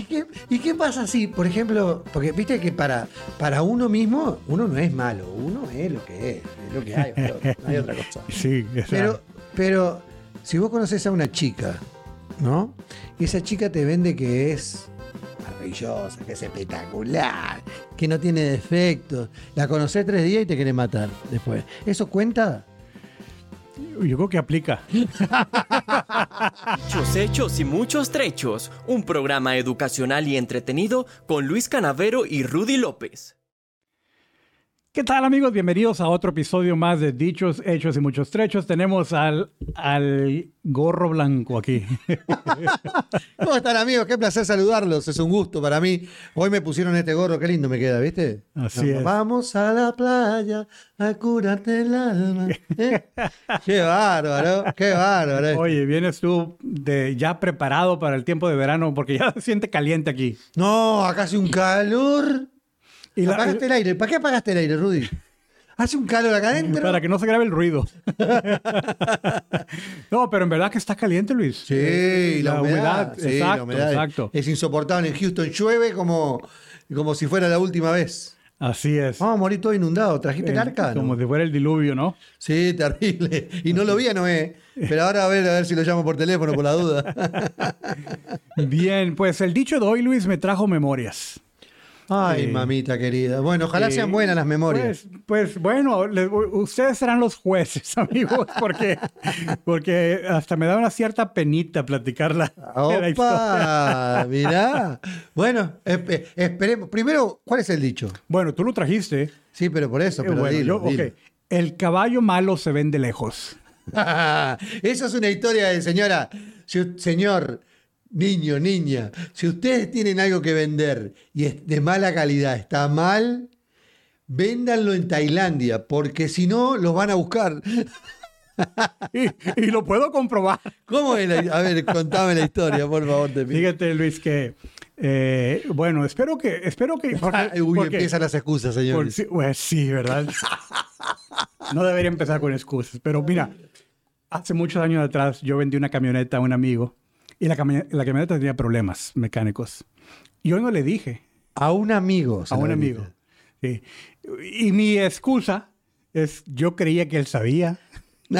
¿Y qué, ¿Y qué pasa si, por ejemplo, porque viste que para, para uno mismo, uno no es malo, uno es lo que es, es lo que hay, pero no hay otra cosa. Sí, Pero, exacto. pero si vos conoces a una chica, ¿no? Y esa chica te vende que es maravillosa, que es espectacular, que no tiene defectos. La conocés tres días y te quiere matar después. ¿Eso cuenta? Yo creo que aplica. Muchos hechos y muchos trechos. Un programa educacional y entretenido con Luis Canavero y Rudy López. ¿Qué tal amigos? Bienvenidos a otro episodio más de Dichos, Hechos y Muchos Trechos. Tenemos al, al gorro blanco aquí. ¿Cómo están amigos? Qué placer saludarlos, es un gusto para mí. Hoy me pusieron este gorro, qué lindo me queda, ¿viste? Así Nos es. Vamos a la playa a curarte el alma. ¿eh? qué bárbaro, qué bárbaro. Oye, vienes tú de, ya preparado para el tiempo de verano porque ya se siente caliente aquí. No, acá hace un calor. Y la- apagaste el aire. ¿Para qué apagaste el aire, Rudy? Hace un calor acá adentro. para que no se grabe el ruido. no, pero en verdad que está caliente, Luis. Sí, la, humedad. sí, la exacto, humedad exacto. Es insoportable. En Houston llueve como, como si fuera la última vez. Así es. Vamos a morir todo inundado. ¿Trajiste Eh, carca? Como No. si fuera el diluvio, ¿no? Sí, terrible. Y no lo vi a Noé. Pero ahora a ver, a ver si lo llamo por teléfono por la duda. Bien, pues el dicho de hoy, Luis, me trajo memorias. Ay, Eh, mamita querida. Bueno, ojalá Eh, sean buenas las memorias. Pues, pues, bueno, le- ustedes serán los jueces, amigos, porque, porque hasta me da una cierta penita platicar la, la historia. ¡Opa! Mirá. Bueno, espe- esperemos. Primero, ¿cuál es el dicho? Bueno, tú lo trajiste. Sí, pero por eso, Eh, pero bueno, dilo, yo- dilo. ok. El caballo malo se vende lejos. Eso es una historia de señora. Señor, niño, niña, si ustedes tienen algo que vender y es de mala calidad, está mal, véndanlo en Tailandia, porque si no, los van a buscar. Y, y lo puedo comprobar. ¿Cómo es la- A ver, contame la historia, por favor, te pido. Fíjate, Luis, que, eh, bueno, espero que, espero que, porque- Uy, porque- empiezan las excusas, señores. sí, pues sí, ¿verdad? No debería empezar con excusas, pero mira, hace muchos años atrás yo vendí una camioneta a un amigo y la, cami- la camioneta tenía problemas mecánicos. Yo no le dije A un amigo. a un amigo. Sí. Y mi excusa es, yo creía que él sabía.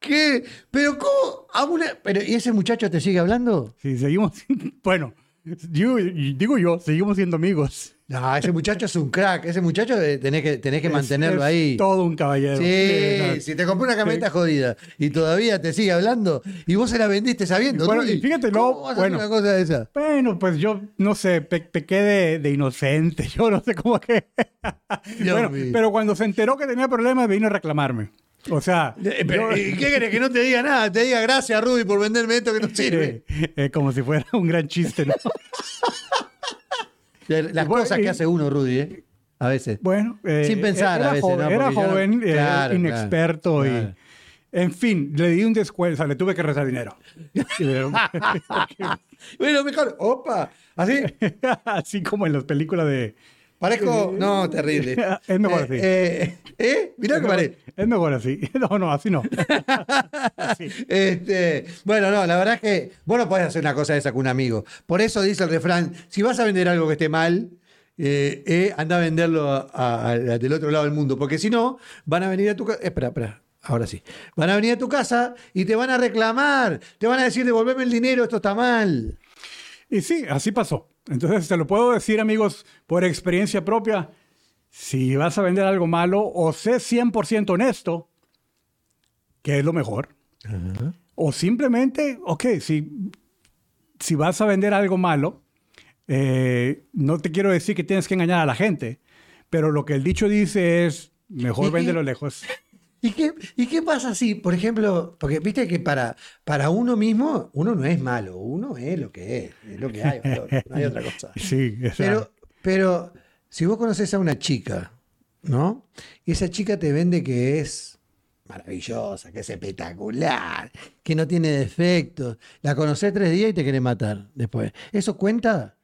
¿Qué? ¿Pero cómo? A una... Pero, ¿Y ese muchacho te sigue hablando? Sí, seguimos, bueno, yo- digo yo, seguimos siendo amigos. No, ese muchacho es un crack. Ese muchacho eh, tenés que, tenés que Es- mantenerlo es ahí. Todo un caballero. Sí, si te compré una camioneta jodida y todavía te sigue hablando y vos se la vendiste sabiendo. Bueno, Rudy, y fíjate, ¿cómo no, vas a hacer bueno. una cosa de esa? Bueno, pues yo no sé, pe- pequé de, de inocente, yo no sé cómo que. Bueno, mío. pero cuando se enteró que tenía problemas, vino a reclamarme. O sea, pero, yo- ¿y ¿Qué querés? Que no te diga nada. Te diga gracias, Rudy, por venderme esto que no sirve. eh, eh, como si fuera un gran chiste, ¿no? Las cosas y- que hace uno, Rudy, ¿eh? A veces. Bueno, eh, Sin pensar era a veces, joven, ¿no? era yo no- joven, eh, inexperto claro, y. claro. En fin, le di un descuento, o sea, le tuve que rezar dinero. Bueno, mejor. Opa. Así. Así como en las películas de. Parezco. No, terrible. Es mejor Eh, así. Eh, ¿eh? Mirá que parece. Es mejor así. No, no, así no. Así. Este, bueno, no, la verdad es que vos no podés hacer una cosa de esa con un amigo. Por eso dice el refrán, si vas a vender algo que esté mal, eh, eh, anda a venderlo a- a- a- del otro lado del mundo, porque si no, van a venir a tu casa. Espera, espera. Ahora sí. Van a venir a tu casa y te van a reclamar. Te van a decir, devolveme el dinero, esto está mal. Y sí, así pasó. Entonces, te lo puedo decir, amigos, por experiencia propia. Si vas a vender algo malo, o sé 100% honesto, que es lo mejor. O simplemente, ok, si, si vas a vender algo malo, eh, no te quiero decir que tienes que engañar a la gente, pero lo que el dicho dice es, mejor véndelo lejos. ¿Y qué, ¿Y qué pasa si, por ejemplo, porque viste que para, para uno mismo, uno no es malo, uno es lo que es, es lo que hay, no hay otra cosa. Sí, Pero, pero si vos conoces a una chica, ¿no? Y esa chica te vende que es maravillosa, que es espectacular, que no tiene defectos. La conocés tres días y te quiere matar después. ¿Eso cuenta?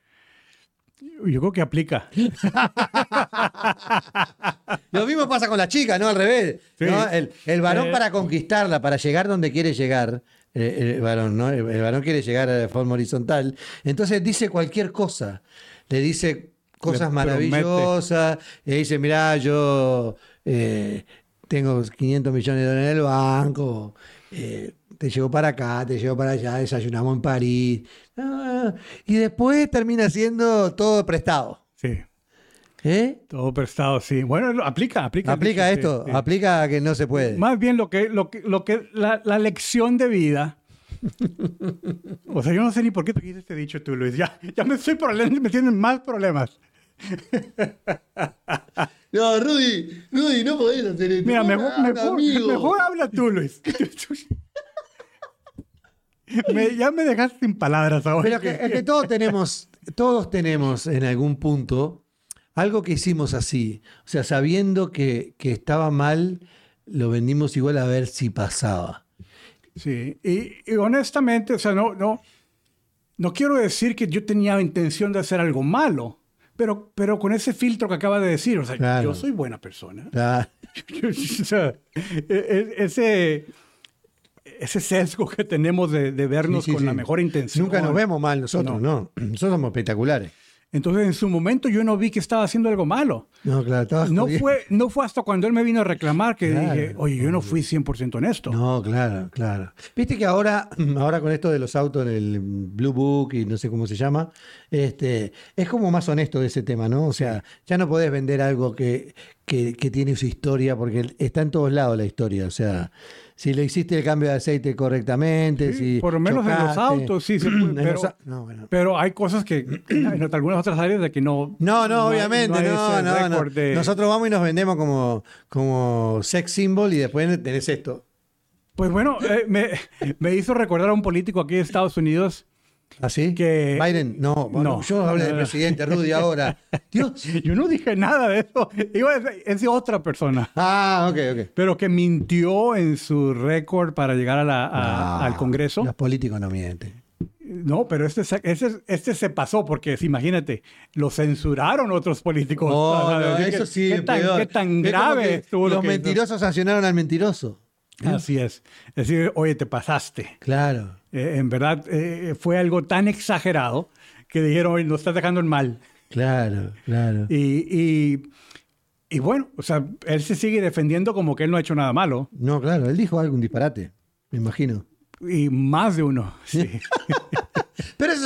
yo creo que aplica. Lo mismo pasa con la chica, ¿no? Al revés. Sí. ¿no? El, el varón Eh, para conquistarla, para llegar donde quiere llegar, eh, el varón, ¿no? El, el varón quiere llegar la forma horizontal. Entonces dice cualquier cosa. Le dice cosas Le maravillosas. Le dice, mirá, yo eh, tengo 500 millones de dólares en el banco. eh, te llevo para acá, te llevo para allá, desayunamos en París. Ah, y después termina siendo todo prestado. Sí. ¿Eh? Todo prestado, sí. Bueno, aplica, aplica. Aplica dicho, esto, sí. aplica que no se puede. Más bien lo que, lo que, lo que la, la lección de vida. O sea, yo no sé ni por qué te este dicho tú, Luis. Ya, ya me estoy problemando, me tienen más problemas. No, Rudy, Rudy, no podés hacer esto. Mira, mejor, mejor, habla tú, Luis. Me- ya me dejaste sin palabras ahora. Pero que, es que todos tenemos, todos tenemos en algún punto algo que hicimos así. O sea, sabiendo que, que estaba mal, lo vendimos igual a ver si pasaba. Sí, y, y honestamente, o sea, no, no, no quiero decir que yo tenía intención de hacer algo malo, pero, pero con ese filtro que acaba de decir, o sea, Claro. yo soy buena persona. Ah, o sea, e- e- ese, ese sesgo que tenemos de, de vernos sí, sí, con la mejor intención. Nunca nos vemos mal nosotros, no. Nosotros somos espectaculares. Entonces, en su momento yo no vi que estaba haciendo algo malo. No, claro, estabas No fue, no fue hasta cuando él me vino a reclamar que Claro. dije, oye, yo no fui 100% honesto. No, claro, claro. Viste que ahora, ahora con esto de los autos, el Blue Book y no sé cómo se llama, este, es como más honesto de ese tema, ¿no? O sea, ya no podés vender algo que, que, que tiene su historia, porque está en todos lados la historia. O sea, si le hiciste el cambio de aceite correctamente, Sí, si. por lo menos en los chocaste, autos, sí se puede, pero- los a- no, bueno. Pero hay cosas que en algunas otras áreas de que no. No, no, obviamente, hay no, no, no. de- Nosotros vamos y nos vendemos como, como sex symbol y después tenés esto. Pues bueno, eh, me, me hizo recordar a un político aquí de Estados Unidos. ¿Así? Que- Biden, no, bueno, No. yo hablé del presidente Rudy ahora. Dios. Yo no dije nada de eso. Iba a es de otra persona. Ah, ok, ok. Pero que mintió en su récord para llegar a la- a- Ah, al Congreso. Los políticos no mienten. No, pero este, se- este, este se pasó porque, imagínate, lo censuraron otros políticos. Oh, no, eso sí, ¿Qué tan, peor. qué tan Es como grave estuvo lo Los mentirosos sancionaron al mentiroso. Así es. Es decir, oye, te pasaste. Claro. Eh, en verdad, eh, fue algo tan exagerado que dijeron, oye, nos estás dejando en mal. Claro, claro. Y, y, y bueno, o sea, él se sigue defendiendo como que él no ha hecho nada malo. No, claro, él dijo algo, un disparate, me imagino. Y más de uno. Sí.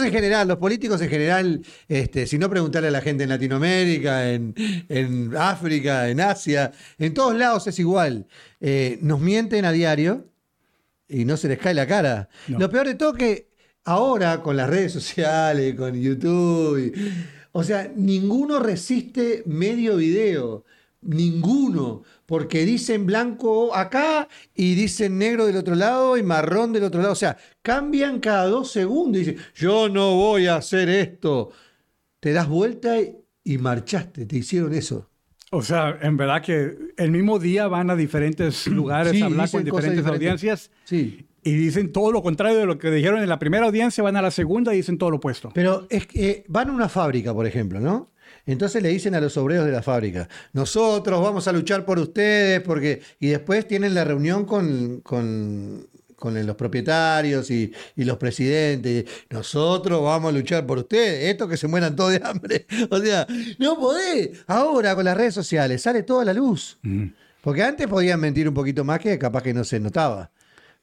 En general, los políticos en general, este, si no preguntarle a la gente en Latinoamérica, en, en África, en Asia, en todos lados es igual. Eh, nos mienten a diario y no se les cae la cara. No. Lo peor de todo que ahora con las redes sociales, con YouTube, y- o sea, ninguno resiste medio video. Ninguno, porque dicen blanco acá y dicen negro del otro lado y marrón del otro lado. O sea, cambian cada dos segundos y dicen, yo no voy a hacer esto. Te das vuelta y, y marchaste, te hicieron eso. O sea, en verdad que el mismo día van a diferentes lugares Sí, a hablar con diferentes. audiencias Sí. y dicen todo lo contrario de lo que dijeron en la primera audiencia, van a la segunda y dicen todo lo opuesto. Pero es que eh, van a una fábrica, por ejemplo, ¿no? Entonces le dicen a los obreros de la fábrica, nosotros vamos a luchar por ustedes, porque. Y después tienen la reunión con, con, con los propietarios y, y los presidentes. Nosotros vamos a luchar por ustedes. Esto que se mueran todos de hambre. O sea, no podés. Ahora con las redes sociales sale toda la luz. Porque antes podían mentir un poquito más que capaz que no se notaba.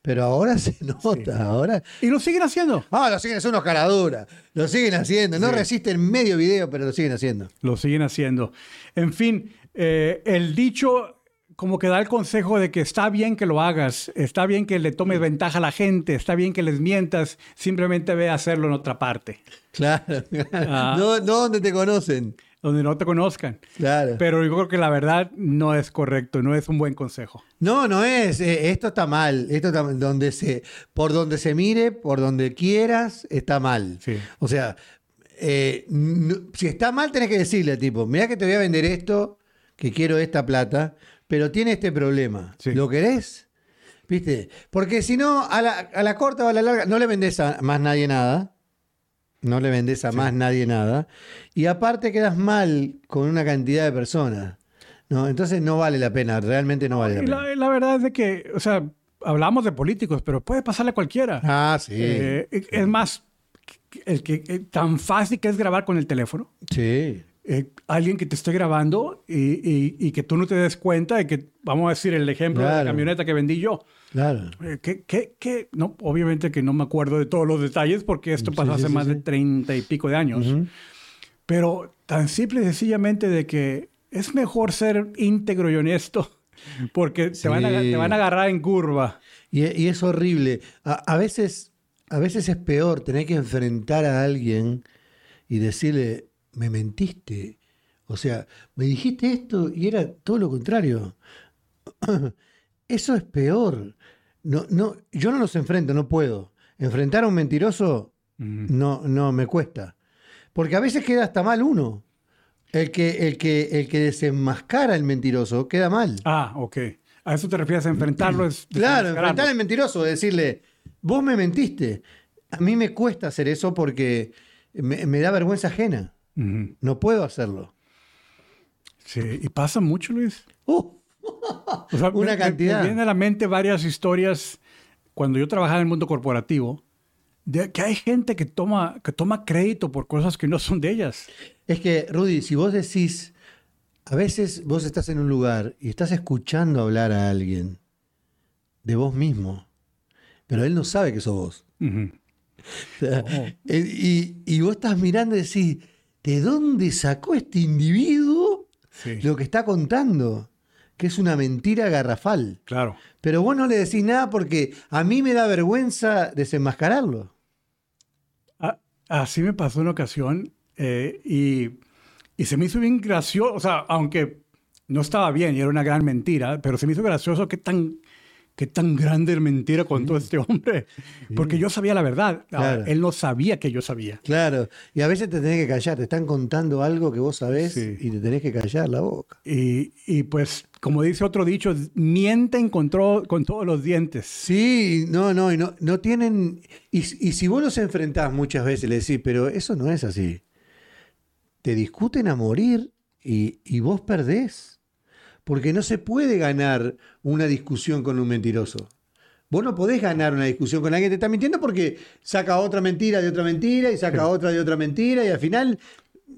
Pero ahora se nota. Ahora. Y lo siguen haciendo. Ah, lo siguen, son unos caraduras. Lo siguen haciendo. No resisten medio video, pero lo siguen haciendo. Lo siguen haciendo. En fin, eh, el dicho como que da el consejo de que está bien que lo hagas, está bien que le tomes ventaja a la gente, está bien que les mientas, simplemente ve a hacerlo en otra parte, Claro. Ah. No, no donde te conocen. Donde no te conozcan. Claro. Pero yo creo que la verdad no es correcto, no es un buen consejo. No, no es. eh, esto está mal. Esto está donde se, por donde se mire, por donde quieras, está mal. Sí. O sea, eh, si está mal, tenés que decirle, tipo, mira que te voy a vender esto, que quiero esta plata, pero tiene este problema. Sí. ¿Lo querés? ¿Viste? Porque si no, a la, a la corta o a la larga, no le vendés a más nadie nada. No le vendés a más nadie nada. Y aparte quedas mal con una cantidad de personas. ¿no? Entonces no vale la pena, realmente no vale la pena. la, la verdad es de que, o sea, hablamos de políticos, pero puede pasarle a cualquiera. Ah, sí. Eh, es más, el que eh, tan fácil que es grabar con el teléfono. sí. Eh, alguien que te esté grabando y, y- y que tú no te des cuenta de que, vamos a decir, el ejemplo de la camioneta que vendí yo. Claro. Eh, ¿Qué, qué, qué? No, obviamente que no me acuerdo de todos los detalles porque esto pasó sí, hace sí, más sí. de treinta y pico de años. Ujú. Pero tan simple y sencillamente de que es mejor ser íntegro y honesto porque te, van a, te van a agarrar en curva. Y, y es horrible. A, a veces, a veces es peor tener que enfrentar a alguien y decirle, me mentiste. O sea, me dijiste esto y era todo lo contrario. Eso es peor. No, no, yo no los enfrento, no puedo. Enfrentar a un mentiroso no, no me cuesta. Porque a veces queda hasta mal uno. El que, el que, el que desenmascara al mentiroso queda mal. Ah, ok. A eso te refieres a enfrentarlo. Es Claro, enfrentar al mentiroso, decirle, vos me mentiste. A mí me cuesta hacer eso porque me, me da vergüenza ajena. No puedo hacerlo. Sí, y pasa mucho, Luis. Uh, O sea, Una me- cantidad. Me, vienen a la mente varias historias cuando yo trabajaba en el mundo corporativo, de que hay gente que toma, que toma crédito por cosas que no son de ellas. es que, Rudy, si vos decís, a veces vos estás en un lugar y estás escuchando hablar a alguien de vos mismo, pero él no sabe que sos vos. Ujú. O sea, y, y vos estás mirando y decís, ¿de dónde sacó este individuo Sí, lo que está contando? Que es una mentira garrafal. claro. Pero vos no le decís nada porque a mí me da vergüenza desenmascararlo. Ah, así me pasó una ocasión eh, y, y se me hizo bien gracioso, o sea, aunque no estaba bien y era una gran mentira, pero se me hizo gracioso qué tan, qué tan grande mentira contó este hombre, porque yo sabía la verdad, Claro. él no sabía que yo sabía. Claro. Y a veces te tenés que callar. Te están contando algo que vos sabés Sí. y te tenés que callar la boca. Y, y pues, como dice otro dicho, mienten con, con todos los dientes. Sí, no, no, y no, no tienen. Y, y si vos los enfrentás muchas veces, le decís, pero eso no es así. Te discuten a morir y, y vos perdés. Porque no se puede ganar una discusión con un mentiroso. Vos no podés ganar una discusión con alguien que te está mintiendo porque saca otra mentira de otra mentira y saca otra de otra mentira y al final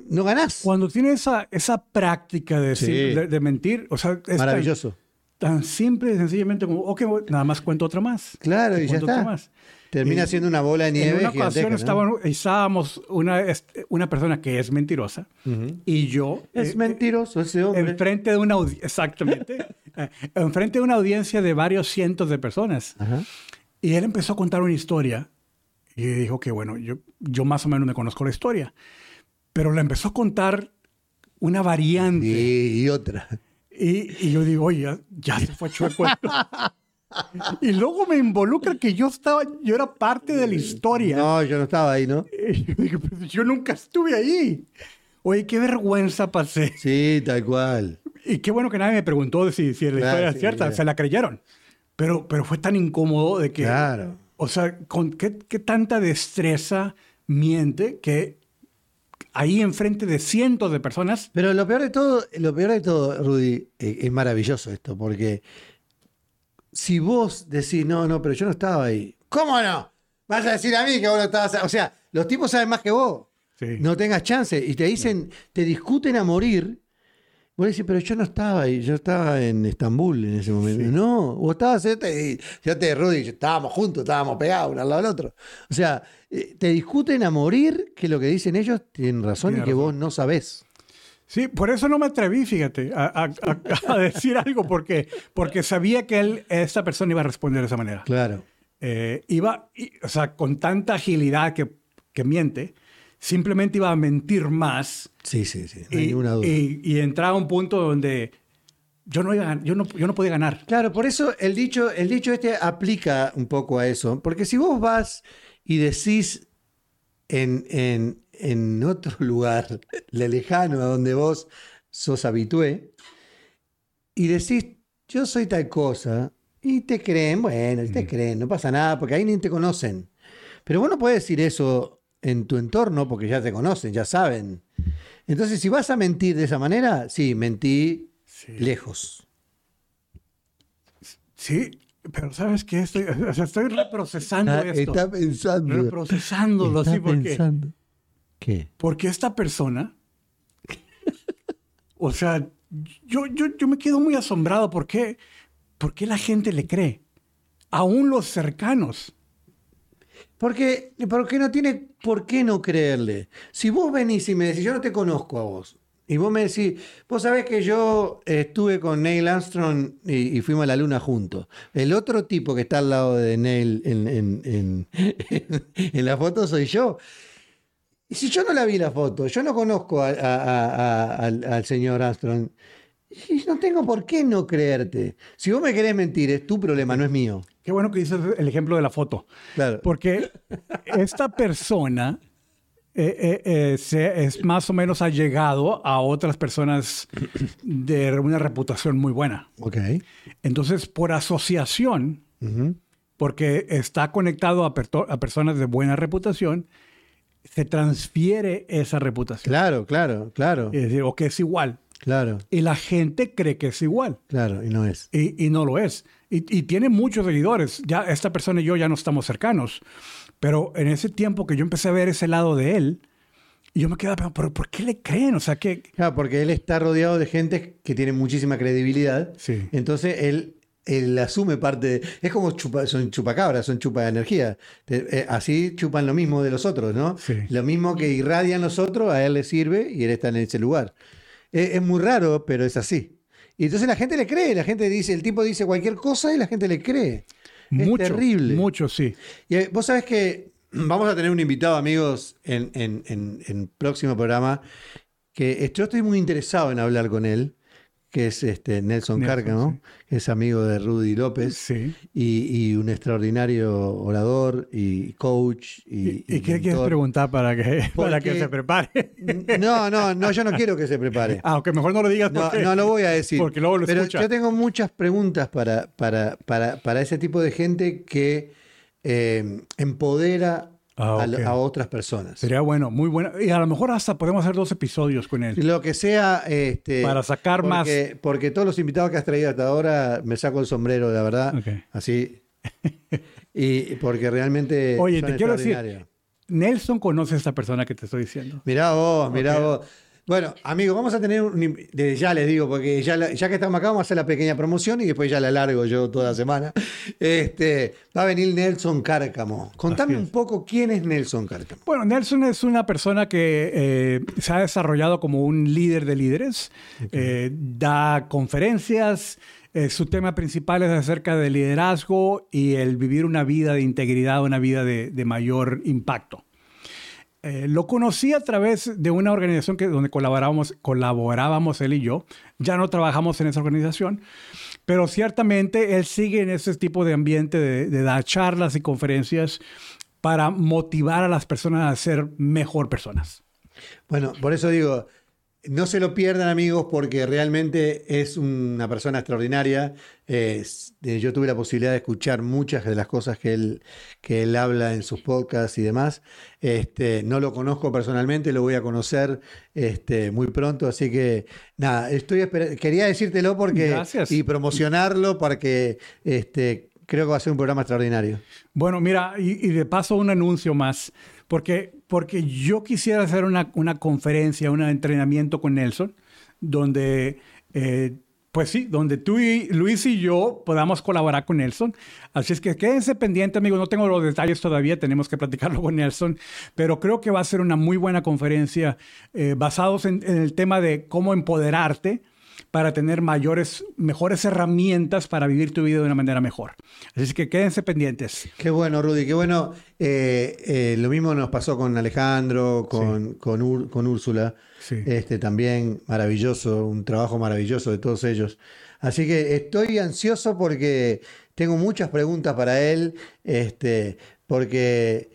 no ganás. Cuando tiene esa, esa práctica de, Sí. sim- de, de mentir, o sea, es tan- Maravilloso. Tan, simple y sencillamente como, ok, nada más cuento otra más. Claro, y ya Cuento otra está. más. Termina siendo una bola de nieve. en una ocasión ¿no? estaban- estábamos una, una persona que es mentirosa Ujú. y yo Es eh, mentiroso ese hombre. enfrente de una exactamente eh, enfrente de una audiencia de varios cientos de personas Ajá. y él empezó a contar una historia y dijo que bueno yo yo más o menos me conozco la historia pero la empezó a contar una variante Y, y otra. y, y yo digo oye ya, ya se fue chueco esto". y luego me involucra que yo estaba yo era parte de la historia No, yo no estaba ahí, ¿no? y yo dije, "Pero yo nunca estuve ahí oye qué vergüenza pasé Sí, tal cual. Y qué bueno que nadie me preguntó si, si la Claro, historia sí, es cierta, se la creyeron. Pero, pero fue tan incómodo de que... Claro. O sea, con qué, qué tanta destreza miente que ahí enfrente de cientos de personas... Pero lo peor de todo, lo peor de todo, Rudy, eh, es maravilloso esto, porque si vos decís, no, no, pero yo no estaba ahí. ¿Cómo no? Vas a decir a mí que vos no estabas. ahí. O sea, los tipos saben más que vos. Sí. No tengas chance. Y te dicen, te discuten a morir. Vos decís, pero yo no estaba ahí, yo estaba en Estambul en ese momento. No, vos estabas, yo te, yo te Rudy, estábamos juntos, estábamos pegados uno al lado del otro. O sea, eh, te discuten a morir que lo que dicen ellos tienen razón Tiene y que razón. vos no sabés. Sí, por eso no me atreví, fíjate, a, a- a- decir algo, porque, porque sabía que él, esta persona iba a responder de esa manera. Claro. Eh, iba, o sea, con tanta agilidad que, que miente, simplemente iba a mentir más Sí, sí, sí, no hay y, ninguna duda. y- y entraba a un punto donde yo no, iba yo no, yo no podía ganar. Claro, por eso el dicho, el dicho este aplica un poco a eso. Porque si vos vas y decís en, en, en otro lugar, le lejano a donde vos sos habitué, y decís, yo soy tal cosa, y te creen, bueno, y te creen, no pasa nada, porque ahí ni te conocen. Pero vos no podés decir eso en tu entorno porque ya te conocen, ya saben. Entonces, si vas a mentir de esa manera, sí, mentí lejos. Sí, Pero ¿sabes qué? Estoy, o sea, estoy reprocesando Está, esto. está pensando. reprocesándolo está así porque, pensando. ¿Qué? porque esta persona, o sea, yo, yo, yo me quedo muy asombrado. ¿Por qué? ¿Por qué la gente le cree? Aún los cercanos. Porque, porque no tiene por qué no creerle. Si vos venís y me decís, yo no te conozco a vos, y vos me decís, vos sabés que yo estuve con Neil Armstrong y, y fuimos a la luna juntos. El otro tipo que está al lado de Neil en, en- en- en la foto soy yo. Y si yo no la vi la foto, yo no conozco a- a- a- a- al, al señor Armstrong, y no tengo por qué no creerte. Si vos me querés mentir, es tu problema, no es mío. Qué bueno que dices el ejemplo de la foto. Claro. Porque esta persona eh, eh, eh, se- es más o menos allegado a otras personas de una reputación muy buena. Ok. Entonces, por asociación, porque está conectado a, personas de buena reputación, se transfiere esa reputación. Claro, claro, claro, Es decir, o que es igual. claro, Y la gente cree que es igual. claro, y no es. Y, y no lo es. Y, y tiene muchos seguidores. Ya esta persona y yo ya no estamos cercanos. Pero en ese tiempo que yo empecé a ver ese lado de él, y yo me quedaba, pero, pero ¿por qué le creen? O sea, que... Claro, porque él está rodeado de gente que tiene muchísima credibilidad. Sí. Entonces él, él asume parte de. Es como chupa, son chupacabras, son chupa de energía. Eh, así chupan lo mismo de los otros, ¿no? Sí. Lo mismo que irradian los otros, a él le sirve y él está en ese lugar. Es, es muy raro, pero es así. Y entonces la gente le cree, la gente dice, el tipo dice cualquier cosa y la gente le cree. Es mucho, terrible. Mucho, sí. Y eh, vos sabés que vamos a tener un invitado, amigos, en, en, en, en próximo programa, que yo estoy muy interesado en hablar con él, que es este Nelson, Nelson, Cárcamo, sí. que es amigo de Rudy López Sí. y, y un extraordinario orador y coach. ¿Y, ¿Y, y qué quieres preguntar para que, para que se prepare? No, no, no, yo no quiero que se prepare. Ah, Aunque mejor no lo digas No, porque, no lo voy a decir. porque luego lo Pero escucha. yo tengo muchas preguntas para, para, para, para ese tipo de gente que eh, empodera Ah, a, otras personas. Sería bueno, muy bueno. Y a lo mejor hasta podemos hacer dos episodios con él. Lo que sea. Este, Para sacar porque, más. Porque todos los invitados que has traído hasta ahora me saco el sombrero, la verdad. Así. Y porque realmente. Oye, son te quiero decir. Nelson conoce a esta persona que te estoy diciendo. Mirá vos, mirá vos. Bueno, amigos, vamos a tener un, ya les digo, porque ya, la- ya que estamos acá, vamos a hacer la pequeña promoción y después ya la largo yo toda la semana. Este, va a venir Nelson Cárcamo. Contame un poco quién es Nelson Cárcamo. Bueno, Nelson es una persona que eh, se ha desarrollado como un líder de líderes, Eh, da conferencias, eh, su tema principal es acerca del liderazgo y el vivir una vida de integridad, una vida de, de mayor impacto. Eh, lo conocí a través de una organización que, donde colaborábamos, colaborábamos él y yo. Ya no trabajamos en esa organización, pero ciertamente él sigue en ese tipo de ambiente de, de dar charlas y conferencias para motivar a las personas a ser mejor personas. Bueno, por eso digo, no se lo pierdan amigos porque realmente es una persona extraordinaria. Eh, yo tuve la posibilidad de escuchar muchas de las cosas que él, que él habla en sus podcasts y demás. Este, no lo conozco personalmente, lo voy a conocer este, muy pronto, así que nada, estoy quería decírtelo porque Gracias. y promocionarlo porque este, creo que va a ser un programa extraordinario. Bueno, mira, y, y de paso un anuncio más, porque, porque yo quisiera hacer una, una conferencia, un entrenamiento con Nelson, donde, eh, pues sí, donde tú y Luis y yo podamos colaborar con Nelson. Así es que quédense pendientes, amigos. No tengo los detalles todavía, tenemos que platicarlo con Nelson, pero creo que va a ser una muy buena conferencia eh, basados en el tema de cómo empoderarte para tener mayores, mejores herramientas para vivir tu vida de una manera mejor. Así que quédense pendientes. Qué bueno, Rudy, qué bueno. Eh, eh, lo mismo nos pasó con Alejandro, con, con, con Úrsula. Sí. Este, también maravilloso, un trabajo maravilloso de todos ellos. Así que estoy ansioso porque tengo muchas preguntas para él, este, porque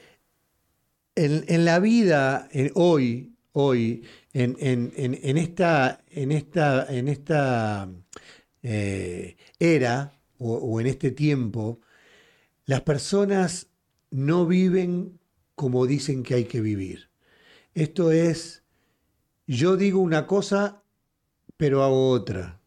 en, en la vida, en- hoy, hoy, en, en- en- esta, en esta, en esta eh, era o, o en este tiempo, las personas no viven como dicen que hay que vivir. Esto es, yo digo una cosa, pero hago otra.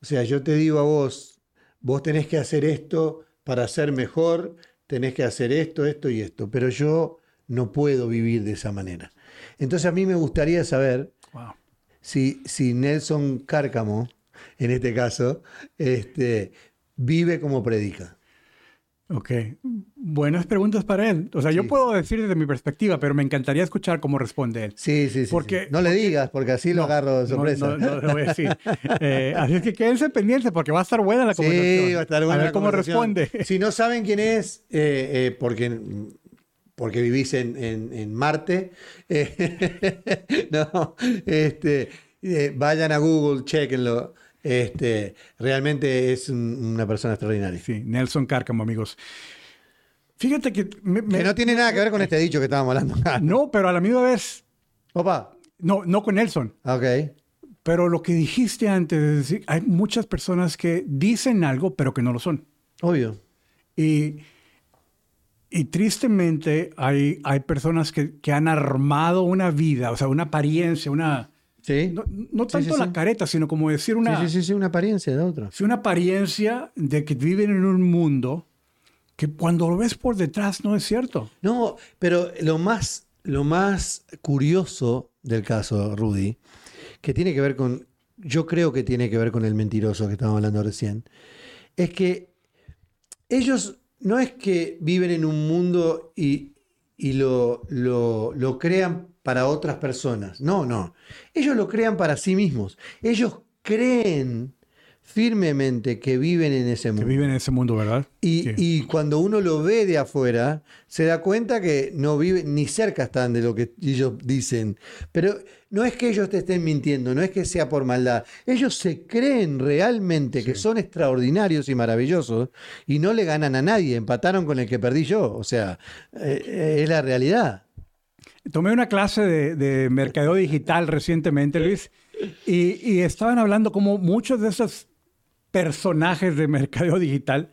O sea, yo te digo a vos, vos tenés que hacer esto para ser mejor, tenés que hacer esto, esto y esto, pero yo no puedo vivir de esa manera. Entonces a mí me gustaría saber Wow. si, si Nelson Cárcamo, en este caso, este, vive como predica. Ok. Buenas preguntas para él. O sea, yo puedo decir desde mi perspectiva, pero me encantaría escuchar cómo responde él. Sí, sí, sí. Porque- sí. No le digas, porque así lo agarro de No, sorpresa. No, no, lo voy a decir. Eh, así es que quédense pendientes porque va a estar buena la conversación. Sí, va a estar buena A ver la cómo responde. Si no saben quién es, eh, eh, porque, porque vivís en, en- en Marte, eh, no, este, eh, vayan a Google, chequenlo. Este, realmente es un- una persona extraordinaria. Sí, Nelson Cárcamo, amigos. Fíjate que... me- me- Que no tiene nada que ver con este dicho que estábamos hablando no, pero a la misma vez... Opa, No, no con Nelson. ok. Pero lo que dijiste antes, es decir, hay muchas personas que dicen algo, pero que no lo son. Obvio. Y, y tristemente hay, hay personas que, que han armado una vida, o sea, una apariencia, una... Sí. No, no tanto sí, la careta, sino como decir una, Sí, sí, sí, una apariencia de otro. sí, una apariencia de que viven en un mundo que cuando lo ves por detrás no es cierto. No, pero lo más, lo más curioso del caso, Rudy, que tiene que ver con, yo creo que tiene que ver con el mentiroso que estábamos hablando recién, es que ellos no es que viven en un mundo y, y lo, lo, lo crean para otras personas. No, no. Ellos lo crean para sí mismos. Ellos creen firmemente que viven en ese Que mundo. viven en ese mundo, ¿verdad? Y, Sí. y cuando uno lo ve de afuera, se da cuenta que no vive ni cerca están de lo que ellos dicen. Pero no es que ellos te estén mintiendo, no es que sea por maldad. Ellos se creen realmente que son extraordinarios y maravillosos y no le ganan a nadie. Empataron con el que perdí yo. O sea, eh, eh, es la realidad. Tomé una clase de, de mercadeo digital recientemente, Luis, y, y estaban hablando como muchos de esos personajes de mercadeo digital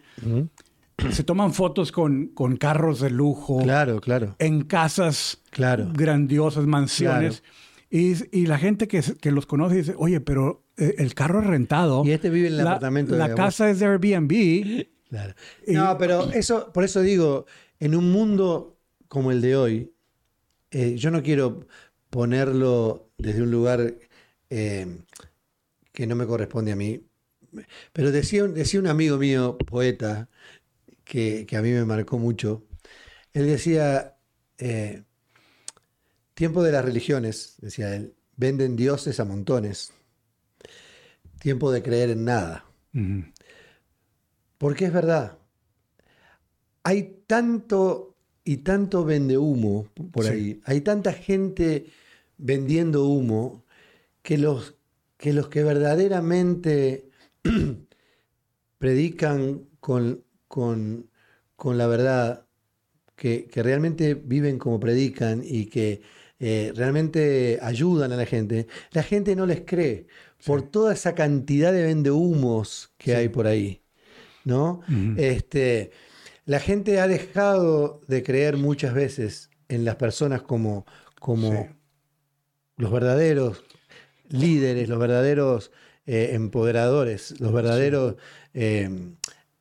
se toman fotos con, con carros de lujo, Claro, claro. en casas Claro. grandiosas, mansiones. Y, y la gente que, que los conoce dice, oye, pero eh, el carro es rentado. Y este vive en el la, apartamento La abajo". casa es de Airbnb. Claro. Y- No, pero eso, por eso digo, en un mundo como el de hoy, eh, yo no quiero ponerlo desde un lugar eh, que no me corresponde a mí. Pero decía, un- decía un amigo mío, poeta, que, que a mí me marcó mucho. Él decía, eh, tiempo de las religiones, decía él, venden dioses a montones. Tiempo de creer en nada. Porque es verdad. Hay tanto y tanto vende humo por Sí. ahí. Hay tanta gente vendiendo humo que los que, los que verdaderamente predican con, con- con la verdad, que, que realmente viven como predican y que eh, realmente ayudan a la gente, la gente no les cree por toda esa cantidad de vendehumos que hay por ahí. ¿no? Este, la gente ha dejado de creer muchas veces en las personas como, como Sí. los verdaderos líderes, los verdaderos eh, empoderadores, los verdaderos eh,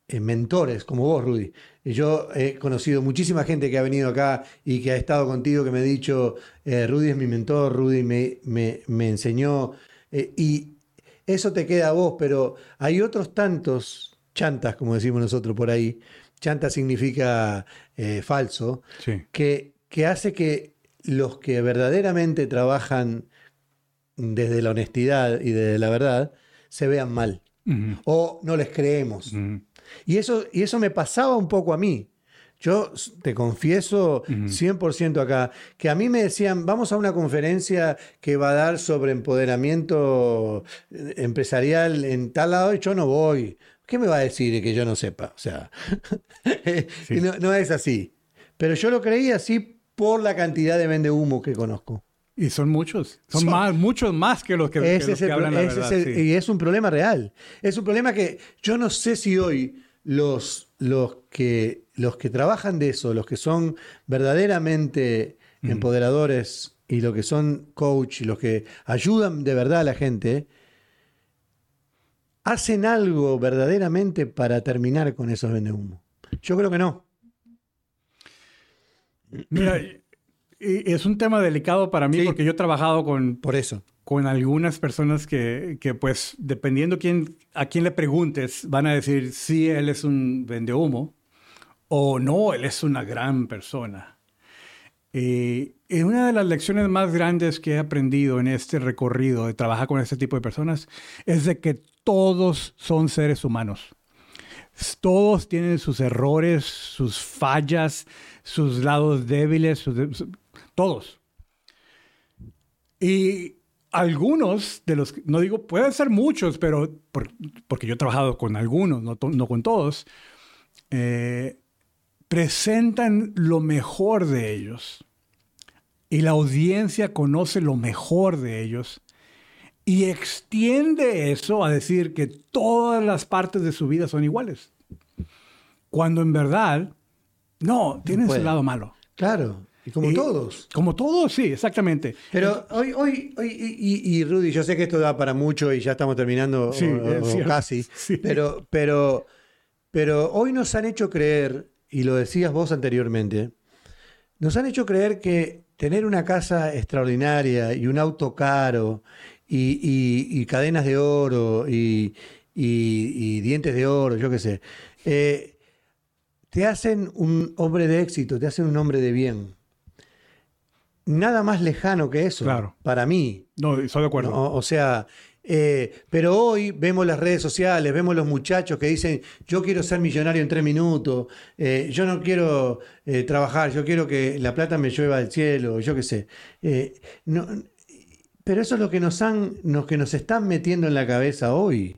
eh, mentores, como vos, Rudy. Yo he conocido muchísima gente que ha venido acá y que ha estado contigo, que me ha dicho, eh, Rudy es mi mentor, Rudy me, me- me enseñó. y eso te queda a vos, pero hay otros tantos chantas, como decimos nosotros por ahí. Chanta significa eh, falso Sí. que, que hace que los que verdaderamente trabajan desde la honestidad y desde la verdad se vean mal o no les creemos. Y eso, y eso me pasaba un poco a mí. Yo te confieso 100% acá, que a mí me decían, vamos a una conferencia que va a dar sobre empoderamiento eh, empresarial en tal lado y yo no voy. ¿Qué me va a decir que yo no sepa? O sea, no, no es así. Pero yo lo creí así por la cantidad de vende humo que conozco. Y son muchos. Son, Son- más, muchos más que los que, que Ese los es el que hablan la verdad. es el- sí. Y es un problema real. Es un problema que yo no sé si hoy los, los, que, los que trabajan de eso, los que son verdaderamente empoderadores y los que son coach y los que ayudan de verdad a la gente, hacen algo verdaderamente para terminar con esos vendehumos? Yo creo que no. Mira, es un tema delicado para mí Sí. porque yo he trabajado con, Por eso. con algunas personas que, que, pues, dependiendo quién, a quién le preguntes, van a decir si él es un vendehumo o no, él es una gran persona. Y, y una de las lecciones más grandes que he aprendido en este recorrido de trabajar con este tipo de personas es de que todos son seres humanos. Todos tienen sus errores, sus fallas, sus lados débiles, sus- su- todos. Y algunos de los, no digo, pueden ser muchos, pero por- porque yo he trabajado con algunos, no, no con todos, eh, presentan lo mejor de ellos. Y la audiencia conoce lo mejor de ellos. Y extiende eso a decir que todas las partes de su vida son iguales. Cuando en verdad, no, tienen su puede. lado malo. Claro. Como todos. Como todos, sí, exactamente. Pero hoy, hoy, hoy y, Rudy, yo sé que esto da para mucho y ya estamos terminando Sí, o- es o cierto. casi, Sí. pero, pero, pero hoy nos han hecho creer, y lo decías vos anteriormente, nos han hecho creer que tener una casa extraordinaria y un auto caro y, y- y cadenas de oro y dientes de oro, yo qué sé, eh, te hacen un hombre de éxito, te hacen un hombre de bien. Nada más lejano que eso, Claro. para mí. No, estoy de acuerdo. No, o sea, eh, pero hoy vemos las redes sociales, vemos los muchachos que dicen, yo quiero ser millonario en tres minutos, eh, yo no quiero eh, trabajar, yo quiero que la plata me llueva del cielo, yo qué sé. No- pero eso es lo que nos han, lo que nos están metiendo en la cabeza hoy.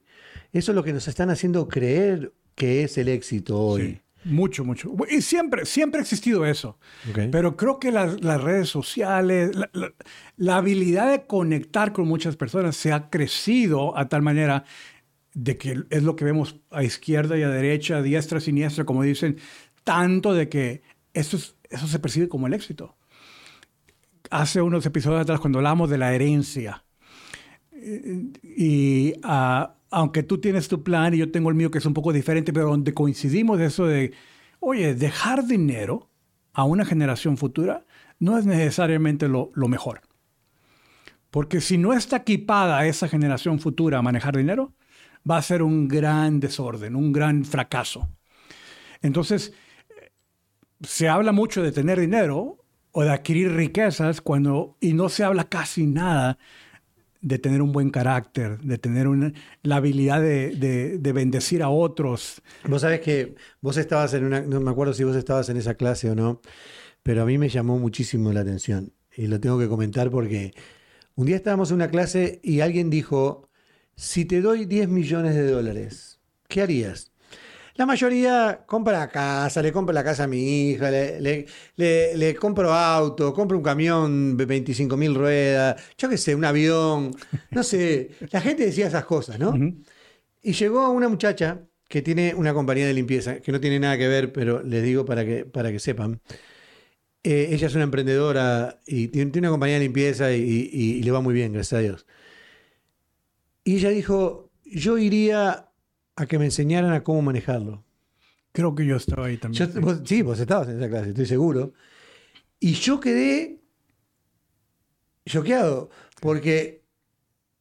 Eso es lo que nos están haciendo creer que es el éxito hoy. Sí, mucho, mucho. Y siempre, siempre ha existido eso. Pero creo que las, las redes sociales, la, la- la habilidad de conectar con muchas personas se ha crecido a tal manera de que es lo que vemos a izquierda y a derecha, a diestra, a siniestra, como dicen, tanto de que eso, es- eso se percibe como el éxito. Hace unos episodios atrás, cuando hablamos de la herencia, eh, y ah, aunque tú tienes tu plan y yo tengo el mío que es un poco diferente, pero donde coincidimos eso de, oye, dejar dinero a una generación futura no es necesariamente lo, lo mejor. Porque si no está equipada esa generación futura a manejar dinero, va a ser un gran desorden, un gran fracaso. Entonces, se habla mucho de tener dinero o de adquirir riquezas cuando, y no se habla casi nada de tener un buen carácter, de tener una- la habilidad de, de- de bendecir a otros. Vos sabés que vos estabas en una, no me acuerdo si vos estabas en esa clase o no, pero a mí me llamó muchísimo la atención y lo tengo que comentar porque un día estábamos en una clase y alguien dijo, si te doy 10 millones de dólares, ¿qué harías? La mayoría compra la casa, le compro la casa a mi hija, le, le- le- le compro auto, compro un camión de 25 mil ruedas, yo qué sé, un avión, no sé. La gente decía esas cosas, ¿no? Y llegó una muchacha que tiene una compañía de limpieza, que no tiene nada que ver, pero les digo para que, para que sepan. Eh, ella es una emprendedora y tiene, tiene una compañía de limpieza y, y- y le va muy bien, gracias a Dios. Y ella dijo, yo iría a que me enseñaran a cómo manejarlo. Creo que yo estaba ahí también. Yo- vos- sí, vos estabas en esa clase, estoy seguro. Y yo quedé choqueado, porque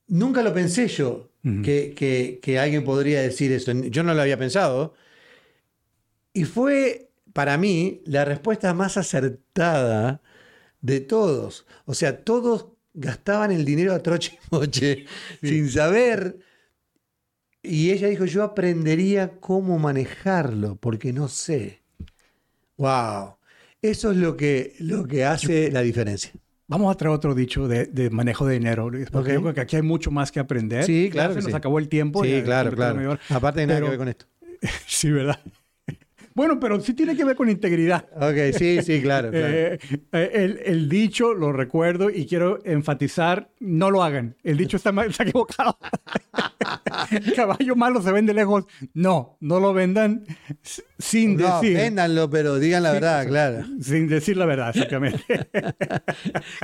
nunca lo pensé yo, que, que- que alguien podría decir eso. Yo no lo había pensado. Y fue, para mí, la respuesta más acertada de todos. O sea, todos gastaban el dinero a troche y moche, sin saber. Y ella dijo, yo aprendería cómo manejarlo, porque no sé. Wow. Eso es lo que, lo que hace la diferencia. Vamos a traer otro dicho de, de manejo de dinero, porque yo creo que aquí hay mucho más que aprender. Sí, claro Se nos sí. acabó el tiempo. Sí, claro, claro. Aparte de nada Pero- que ver con esto. Sí, ¿verdad? Bueno, pero sí tiene que ver con integridad. Ok, sí, sí, claro. claro. Eh, eh, el, el dicho lo recuerdo y quiero enfatizar, no lo hagan. El dicho está, mal- está equivocado. Caballo malo se vende lejos. No, no lo vendan sin no, decir. véndanlo, pero digan la verdad, claro. Sin decir la verdad, exactamente.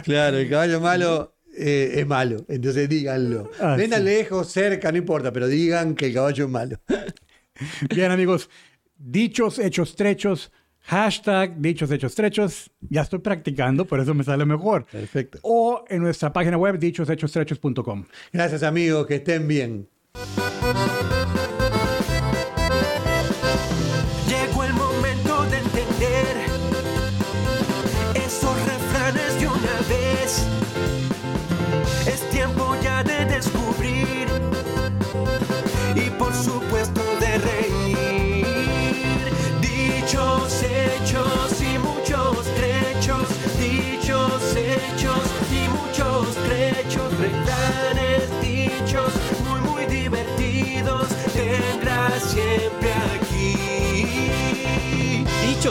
Claro, el caballo malo eh, es malo. Entonces díganlo. Ah, Vendan sí. lejos, cerca, no importa, pero digan que el caballo es malo. Bien, amigos, dichos, hechos, trechos, hashtag dichos, hechos, trechos. Ya estoy practicando, por eso me sale mejor. Perfecto. O en nuestra página web, dichoshechos.com. Gracias amigos, que estén bien.